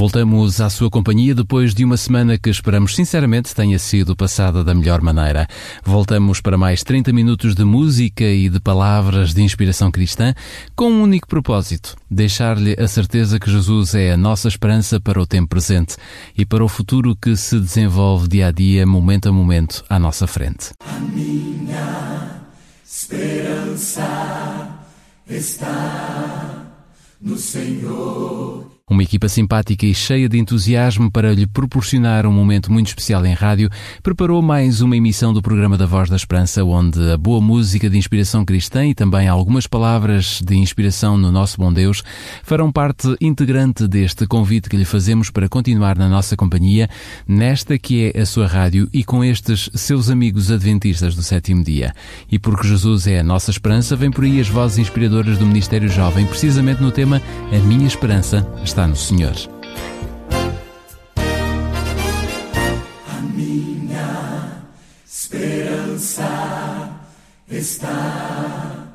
Voltamos à sua companhia depois de uma semana que esperamos sinceramente tenha sido passada da melhor maneira. Voltamos para mais 30 minutos de música e de palavras de inspiração cristã com um único propósito: deixar-lhe a certeza que Jesus é a nossa esperança para o tempo presente e para o futuro que se desenvolve dia a dia, momento a momento, à nossa frente. A minha esperança está no Senhor. Uma equipa simpática e cheia de entusiasmo para lhe proporcionar um momento muito especial em rádio, preparou mais uma emissão do programa da Voz da Esperança, onde a boa música de inspiração cristã e também algumas palavras de inspiração no nosso bom Deus farão parte integrante deste convite que lhe fazemos para continuar na nossa companhia, nesta que é a sua rádio e com estes seus amigos adventistas do sétimo dia. E porque Jesus é a nossa esperança, vem por aí as vozes inspiradoras do Ministério Jovem, precisamente no tema A Minha Esperança está no Senhor. A minha esperança está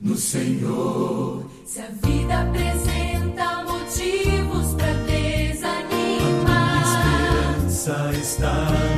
no Senhor. Se a vida apresenta motivos para desanimar, Esperança está no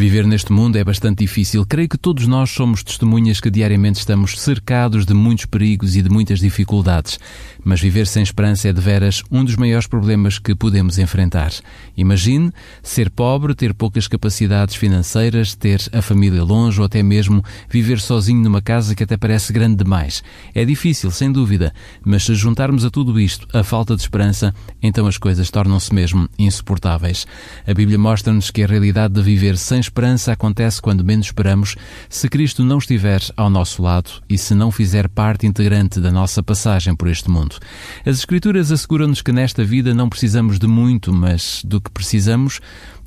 Viver neste mundo é bastante difícil. Creio que todos nós somos testemunhas que diariamente estamos cercados de muitos perigos e de muitas dificuldades. Mas viver sem esperança é de veras um dos maiores problemas que podemos enfrentar. Imagine ser pobre, ter poucas capacidades financeiras, ter a família longe ou até mesmo viver sozinho numa casa que até parece grande demais. É difícil, sem dúvida, mas se juntarmos a tudo isto a falta de esperança, então as coisas tornam-se mesmo insuportáveis. A Bíblia mostra-nos que a realidade de viver sem esperança acontece quando menos esperamos, se Cristo não estiver ao nosso lado e se não fizer parte integrante da nossa passagem por este mundo. As Escrituras asseguram-nos que nesta vida não precisamos de muito, mas do que precisamos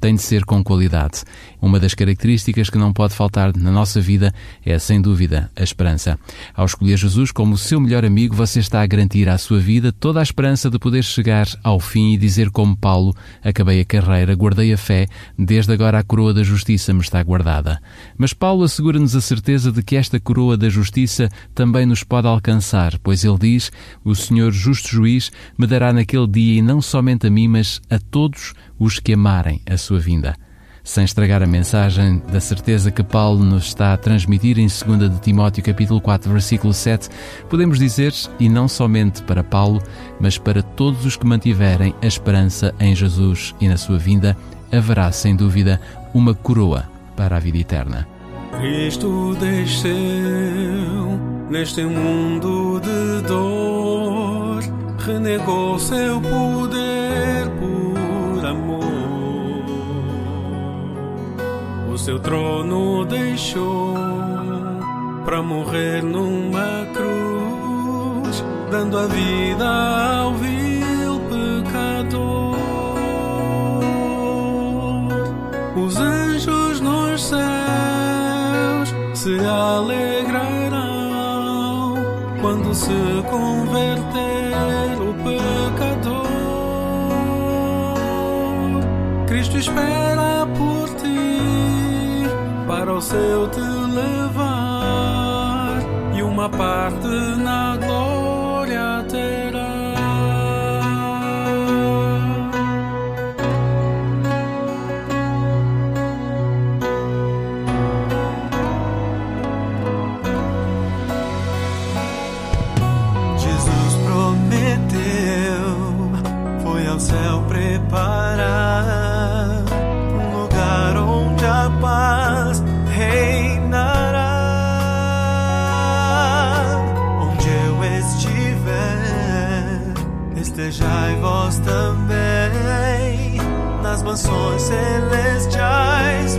tem de ser com qualidade. Uma das características que não pode faltar na nossa vida é, sem dúvida, a esperança. Ao escolher Jesus como o seu melhor amigo, você está a garantir à sua vida toda a esperança de poder chegar ao fim e dizer como Paulo, acabei a carreira, guardei a fé, desde agora a coroa da justiça me está guardada. Mas Paulo assegura-nos a certeza de que esta coroa da justiça também nos pode alcançar, pois ele diz: O Senhor justo juiz me dará naquele dia e não somente a mim, mas a todos os que amarem a sua vinda. Sem estragar a mensagem da certeza que Paulo nos está a transmitir em 2 de Timóteo capítulo 4, versículo 7, podemos dizer, e não somente para Paulo, mas para todos os que mantiverem a esperança em Jesus e na sua vinda, haverá sem dúvida uma coroa para a vida eterna. Cristo desceu neste mundo de dor, renegou seu poder amor. O seu trono deixou para morrer numa cruz, dando a vida ao vil pecador. Os anjos nos céus se alegrarão quando se converter Cristo espera por ti para o céu te levar e uma parte na glória estejai vós também, nas mansões celestiais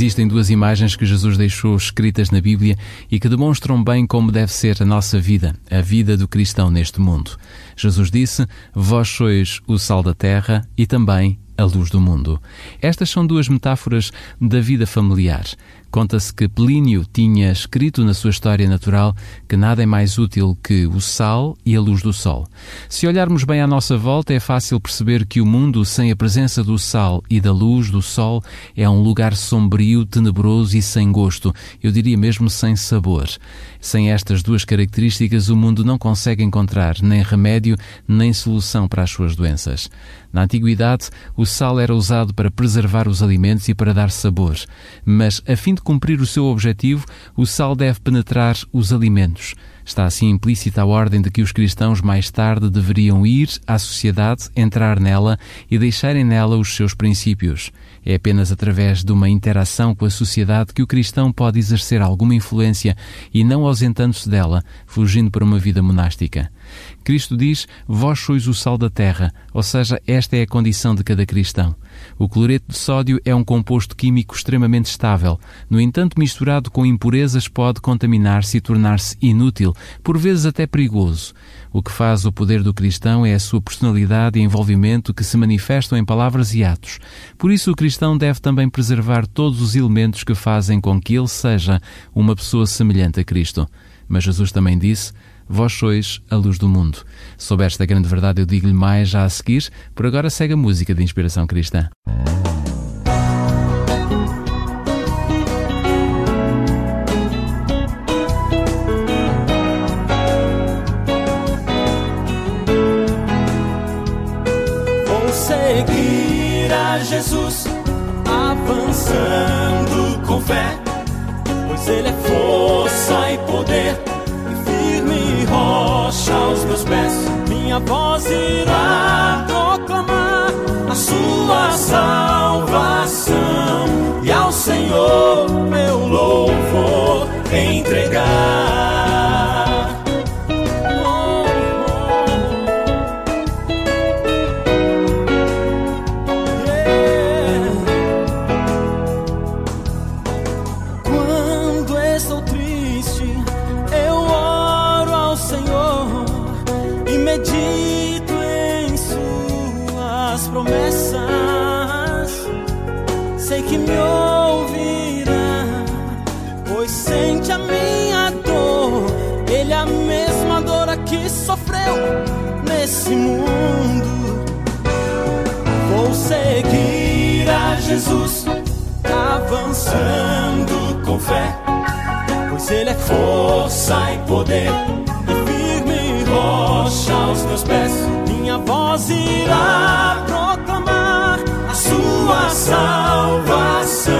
Existem duas imagens que Jesus deixou escritas na Bíblia e que demonstram bem como deve ser a nossa vida, a vida do cristão neste mundo. Jesus disse: Vós sois o sal da terra e também a luz do mundo. Estas são duas metáforas da vida familiar. Conta-se que Plínio tinha escrito na sua história natural que nada é mais útil que o sal e a luz do sol. Se olharmos bem à nossa volta, é fácil perceber que o mundo sem a presença do sal e da luz do sol é um lugar sombrio, tenebroso e sem gosto, eu diria mesmo sem sabor. Sem estas duas características, o mundo não consegue encontrar nem remédio nem solução para as suas doenças. Na antiguidade, o sal era usado para preservar os alimentos e para dar sabor, mas a fim de cumprir o seu objetivo, o sal deve penetrar os alimentos. Está assim implícita a ordem de que os cristãos mais tarde deveriam ir à sociedade, entrar nela e deixarem nela os seus princípios. É apenas através de uma interação com a sociedade que o cristão pode exercer alguma influência e não ausentando-se dela, fugindo para uma vida monástica. Cristo diz: Vós sois o sal da terra, ou seja, esta é a condição de cada cristão. O cloreto de sódio é um composto químico extremamente estável. No entanto, misturado com impurezas, pode contaminar-se e tornar-se inútil, por vezes até perigoso. O que faz o poder do cristão é a sua personalidade e envolvimento que se manifestam em palavras e atos. Por isso, o cristão deve também preservar todos os elementos que fazem com que ele seja uma pessoa semelhante a Cristo. Mas Jesus também disse: Vós sois a luz do mundo. Sob esta grande verdade, eu digo-lhe mais já a seguir. Por agora, segue a música de inspiração cristã. A Jesus, avançando com fé, pois Ele é força e poder, e firme rocha aos meus pés. Minha voz irá proclamar a Sua salvação, e ao Senhor meu louvor entregar. Jesus, avançando com fé, pois Ele é força e poder, e firme rocha aos meus pés. Minha voz irá proclamar a Sua salvação,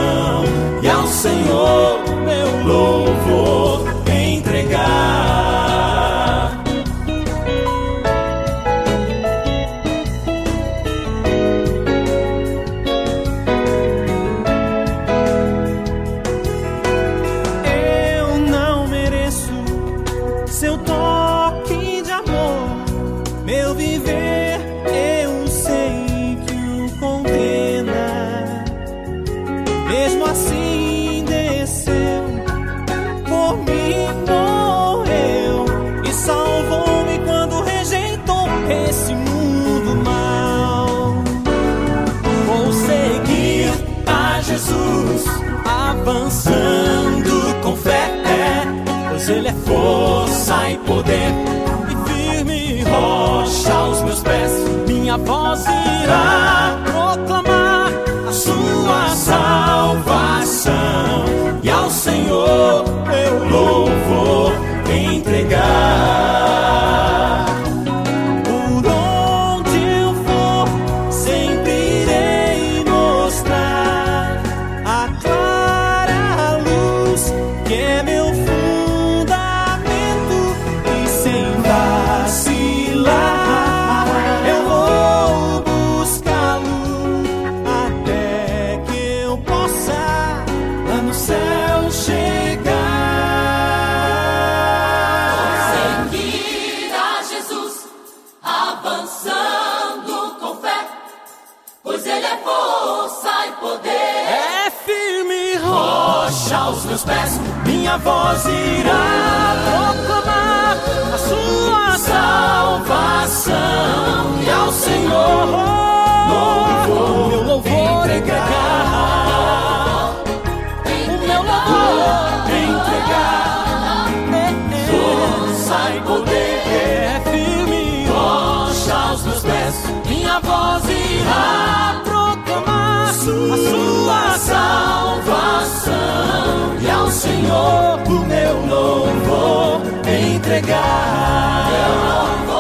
e ao Senhor avançando pois Ele é força e poder. É firme rocha aos meus pés, minha voz irá proclamar a sua salvação e ao Senhor louvor, meu louvor entregar, a sua salvação e ao Senhor o meu louvor entregar. Vou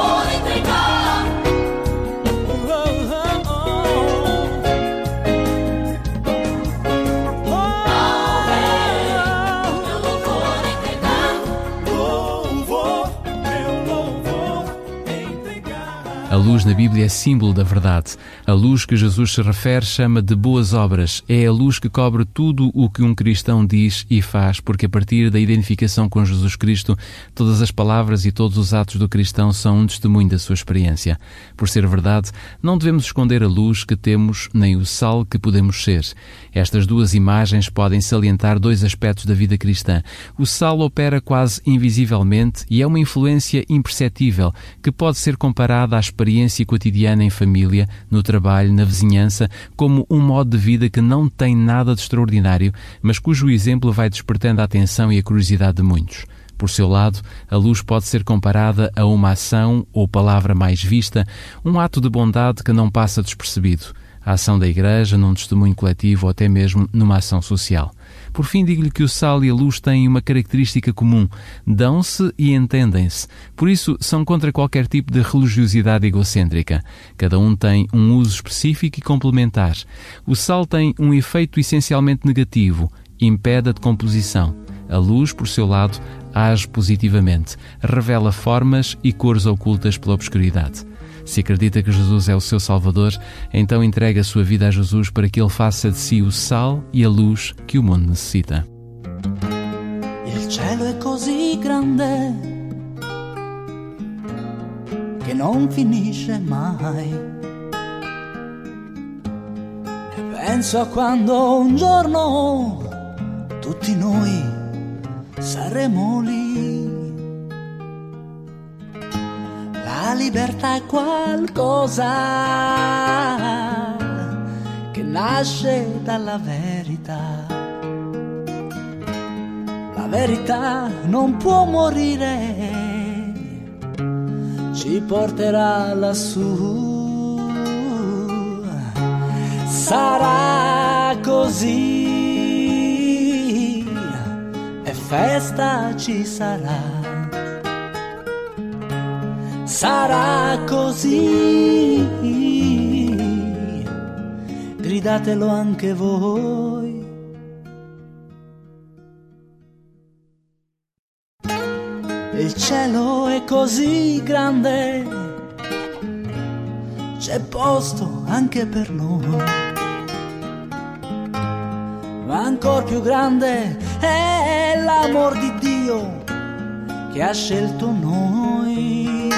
luz na Bíblia é símbolo da verdade. A luz que Jesus se refere chama de boas obras. É a luz que cobre tudo o que um cristão diz e faz, porque a partir da identificação com Jesus Cristo, todas as palavras e todos os atos do cristão são um testemunho da sua experiência. Por ser verdade, não devemos esconder a luz que temos nem o sal que podemos ser. Estas duas imagens podem salientar dois aspectos da vida cristã. O sal opera quase invisivelmente e é uma influência imperceptível que pode ser comparada à experiência cotidiana em família, no trabalho, na vizinhança, como um modo de vida que não tem nada de extraordinário, mas cujo exemplo vai despertando a atenção e a curiosidade de muitos. Por seu lado, a luz pode ser comparada a uma ação ou palavra mais vista, um ato de bondade que não passa despercebido a ação da Igreja, num testemunho coletivo ou até mesmo numa ação social. Por fim, digo-lhe que o sal e a luz têm uma característica comum: dão-se e entendem-se. Por isso, são contra qualquer tipo de religiosidade egocêntrica. Cada um tem um uso específico e complementar. O sal tem um efeito essencialmente negativo, impede a decomposição. A luz, por seu lado, age positivamente, revela formas e cores ocultas pela obscuridade. Se acredita que Jesus é o seu Salvador, então entregue a sua vida a Jesus para que ele faça de si o sal e a luz que o mundo necessita. Il cielo è così grande che non finisce mai. E penso a quando un giorno tutti noi saremo lì. La libertà è qualcosa che nasce dalla verità. La verità non può morire, ci porterà lassù. Sarà così e festa ci sarà sarà così. Gridatelo anche voi. Il cielo è così grande, c'è posto anche per noi. Ma ancora più grande è l'amor di Dio che ha scelto noi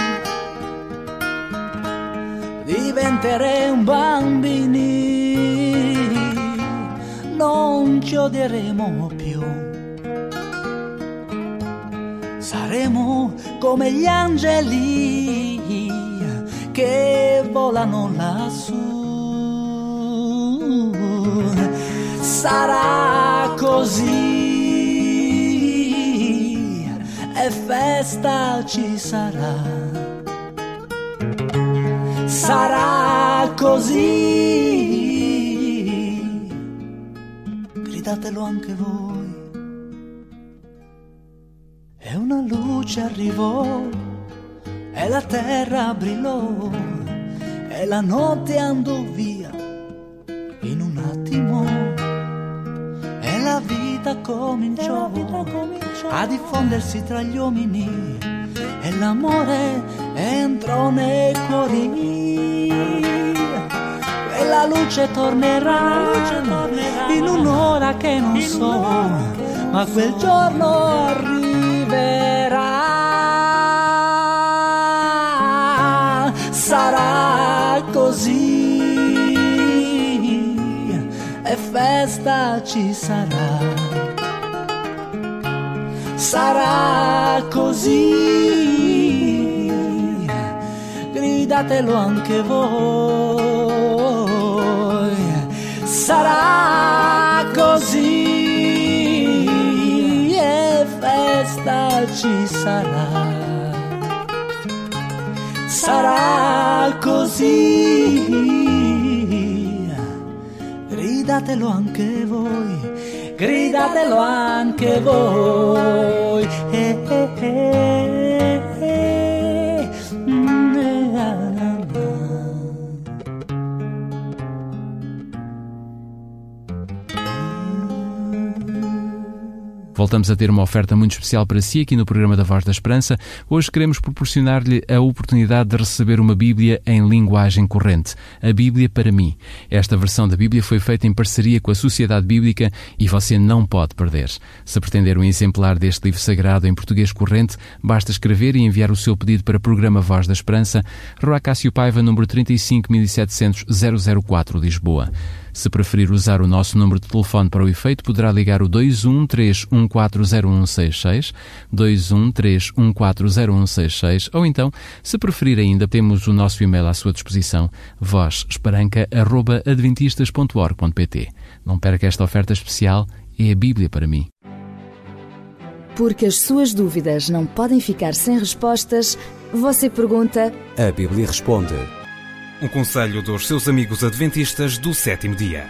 diventeremo bambini, non ci odieremo più. Saremo come gli angeli che volano lassù. Sarà così e festa ci sarà sarà così. Gridatelo anche voi. E una luce arrivò e la terra brillò e la notte andò via in un attimo e la vita cominciò, a diffondersi tra gli uomini e l'amore entrò nei cuori. Quella luce tornerà, in un'ora che non so, ma quel giorno arriverà. Sarà così e festa ci sarà sarà così. Gridatelo anche voi. Sarà così e festa ci sarà. Sarà così. Gridatelo anche voi gridatelo anche voi. Eh, eh, eh. Voltamos a ter uma oferta muito especial para si aqui no programa da Voz da Esperança. Hoje queremos proporcionar-lhe a oportunidade de receber uma Bíblia em linguagem corrente. A Bíblia para mim. Esta versão da Bíblia foi feita em parceria com a Sociedade Bíblica e você não pode perder. Se pretender um exemplar deste livro sagrado em português corrente, basta escrever e enviar o seu pedido para o programa Voz da Esperança, Rua Cássio Paiva, número 35700 004, Lisboa. Se preferir usar o nosso número de telefone para o efeito, poderá ligar o 213140166, 213140166, ou então, se preferir ainda, temos o nosso e-mail à sua disposição, vozesperanca.adventistas.org.pt. Não perca esta oferta especial, é a Bíblia para mim. Porque as suas dúvidas não podem ficar sem respostas, você pergunta A Bíblia responde. Um conselho dos seus amigos adventistas do sétimo dia.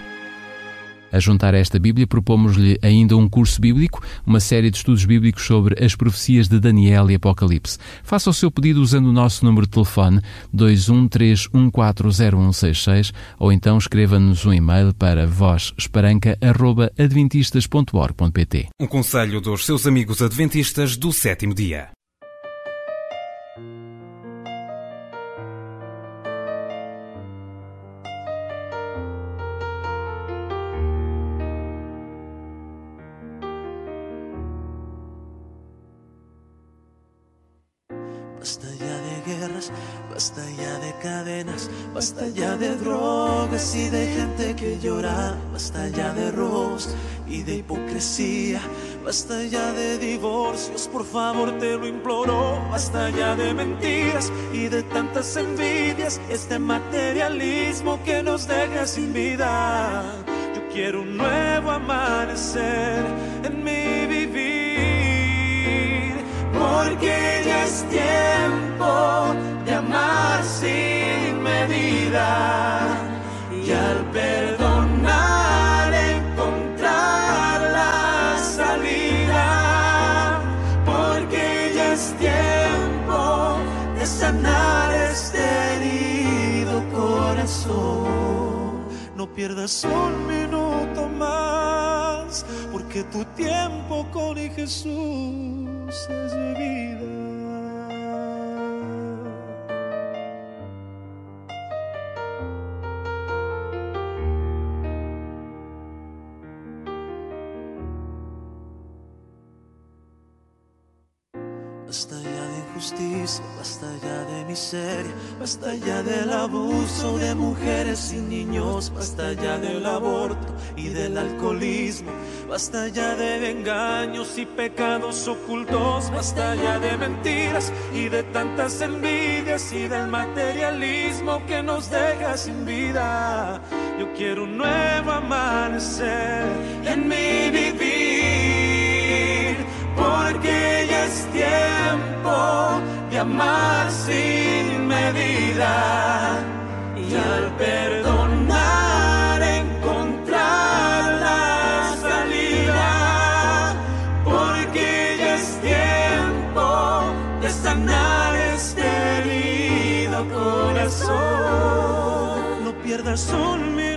A juntar a esta Bíblia, propomos-lhe ainda um curso bíblico, uma série de estudos bíblicos sobre as profecias de Daniel e Apocalipse. Faça o seu pedido usando o nosso número de telefone 213140166 ou então escreva-nos um e-mail para vozesperanca.adventistas.org.pt Um conselho dos seus amigos adventistas do sétimo dia. Basta ya de robos y de hipocresía, basta ya de divorcios, por favor te lo imploro, basta ya de mentiras y de tantas envidias, este materialismo que nos deja sin vida. Yo quiero un nuevo amanecer en mi pierdas un minuto más, porque tu tiempo con Jesús es vida. Basta ya del abuso de mujeres y niños, basta ya del aborto y del alcoholismo, basta ya de engaños y pecados ocultos, basta ya de mentiras y de tantas envidias y del materialismo que nos deja sin vida. Yo quiero un nuevo amanecer en mi vivir, porque ya es tiempo de amar sin medida y al perdonar encontrar la salida, porque ya es tiempo de sanar este herido corazón. No pierdas un minuto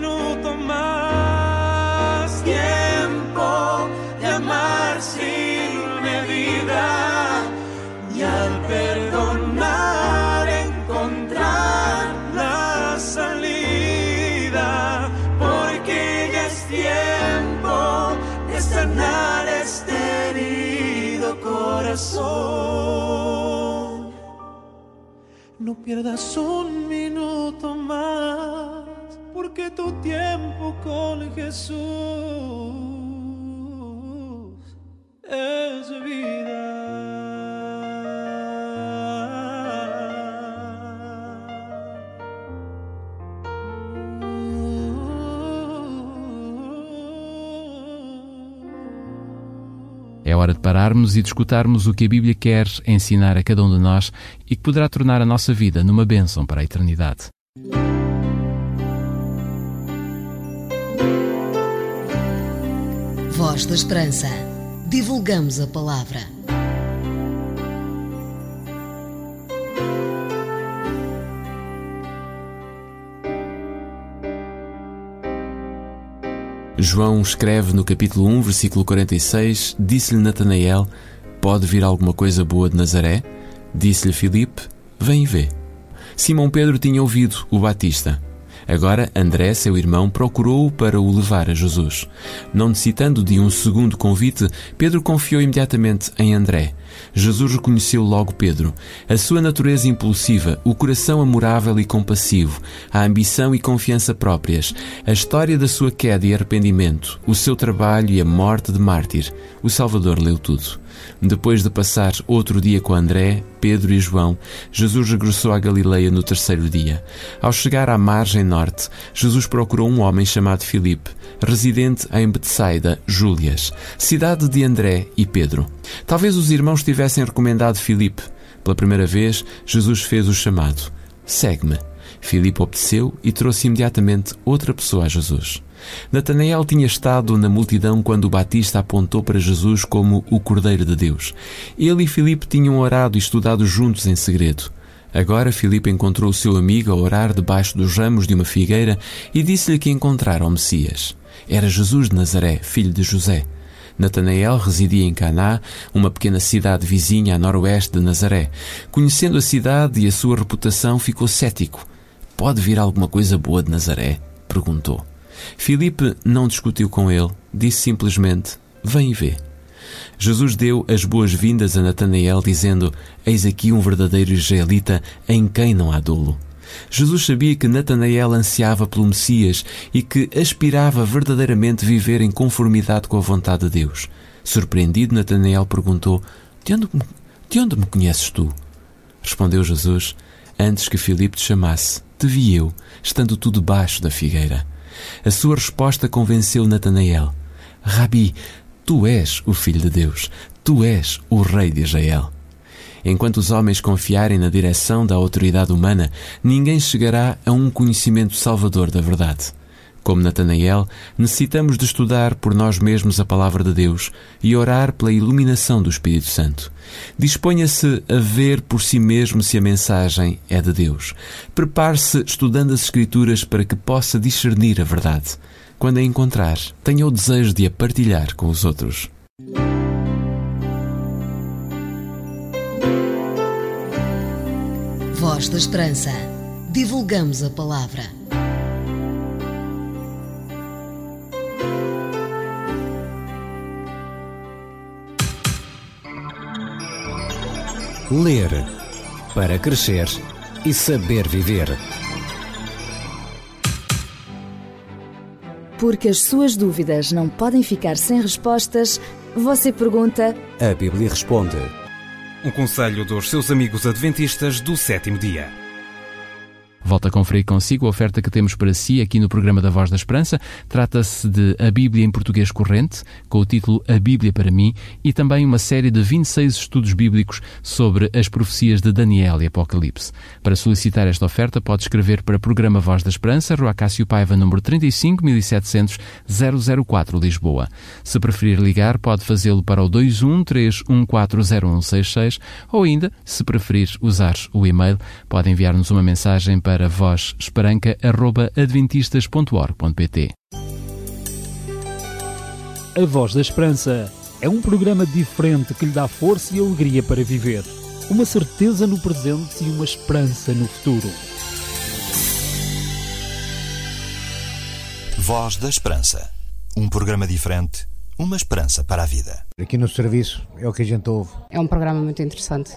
de sanar este herido corazón. No pierdas un minuto más, porque tu tiempo con Jesús es vida. É hora de pararmos e de escutarmos o que a Bíblia quer ensinar a cada um de nós e que poderá tornar a nossa vida numa bênção para a eternidade. Voz da Esperança. Divulgamos a palavra. João escreve no capítulo 1, versículo 46: Disse-lhe Natanael: Pode vir alguma coisa boa de Nazaré? Disse-lhe Filipe: Vem e vê. Simão Pedro tinha ouvido o Batista. Agora André, seu irmão, procurou-o para o levar a Jesus. Não necessitando de um segundo convite, Pedro confiou imediatamente em André. Jesus reconheceu logo Pedro. A sua natureza impulsiva, o coração amorável e compassivo, a ambição e confiança próprias, a história da sua queda e arrependimento, o seu trabalho e a morte de mártir. O Salvador leu tudo. Depois de passar outro dia com André, Pedro e João, Jesus regressou à Galileia no terceiro dia. Ao chegar à margem norte, Jesus procurou um homem chamado Filipe, residente em Betsaida, Júlias, cidade de André e Pedro. Talvez os irmãos tivessem recomendado Filipe. Pela primeira vez, Jesus fez o chamado: Segue-me. Filipe obedeceu e trouxe imediatamente outra pessoa a Jesus. Natanael tinha estado na multidão quando o Batista apontou para Jesus como o Cordeiro de Deus. Ele e Filipe tinham orado e estudado juntos em segredo. Agora Filipe encontrou o seu amigo a orar debaixo dos ramos de uma figueira e disse-lhe que encontrara o Messias. Era Jesus de Nazaré, filho de José. Natanael residia em Caná, uma pequena cidade vizinha a noroeste de Nazaré. Conhecendo a cidade e a sua reputação, ficou cético. Pode vir alguma coisa boa de Nazaré? perguntou. Filipe não discutiu com ele, disse simplesmente: Vem e vê. Jesus deu as boas-vindas a Natanael, dizendo: Eis aqui um verdadeiro israelita em quem não há dolo. Jesus sabia que Natanael ansiava pelo Messias e que aspirava verdadeiramente viver em conformidade com a vontade de Deus. Surpreendido, Natanael perguntou: De onde, de onde me conheces tu? Respondeu Jesus: Antes que Filipe te chamasse, te vi eu, estando tu debaixo da figueira. A sua resposta convenceu Natanael: Rabi, tu és o Filho de Deus, tu és o Rei de Israel. Enquanto os homens confiarem na direção da autoridade humana, ninguém chegará a um conhecimento salvador da verdade. Como Natanael, necessitamos de estudar por nós mesmos a palavra de Deus e orar pela iluminação do Espírito Santo. Disponha-se a ver por si mesmo se a mensagem é de Deus. Prepare-se estudando as Escrituras para que possa discernir a verdade. Quando a encontrar, tenha o desejo de a partilhar com os outros. Voz da Esperança. Divulgamos a palavra. Ler para crescer e saber viver. Porque as suas dúvidas não podem ficar sem respostas, você pergunta. A Bíblia responde. Um conselho dos seus amigos adventistas do sétimo dia. Volto a conferir consigo a oferta que temos para si aqui no programa da Voz da Esperança. Trata-se de a Bíblia em português corrente, com o título A Bíblia para mim, e também uma série de 26 estudos bíblicos sobre as profecias de Daniel e Apocalipse. Para solicitar esta oferta, pode escrever para o programa Voz da Esperança, Rua Cássio Paiva, número 35 1700 004, Lisboa. Se preferir ligar, pode fazê-lo para o 213140166 ou ainda, se preferir usar o e-mail, pode enviar-nos uma mensagem para para vozesperanca.adventistas.org.pt A Voz da Esperança é um programa diferente que lhe dá força e alegria para viver. Uma certeza no presente e uma esperança no futuro. Voz da Esperança. Um programa diferente, uma esperança para a vida. Aqui no serviço é o que a gente ouve. É um programa muito interessante.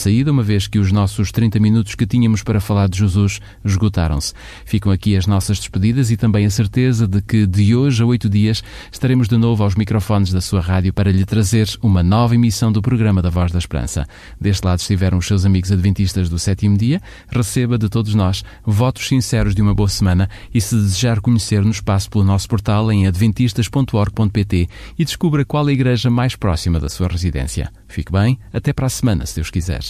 Saída, uma vez que os nossos 30 minutos que tínhamos para falar de Jesus esgotaram-se. Ficam aqui as nossas despedidas e também a certeza de que de hoje a oito dias estaremos de novo aos microfones da sua rádio para lhe trazer uma nova emissão do programa da Voz da Esperança. Deste lado estiveram os seus amigos adventistas do sétimo dia. Receba de todos nós votos sinceros de uma boa semana e se desejar conhecer-nos, passe pelo nosso portal em adventistas.org.pt e descubra qual a igreja mais próxima da sua residência. Fique bem, até para a semana, se Deus quiser.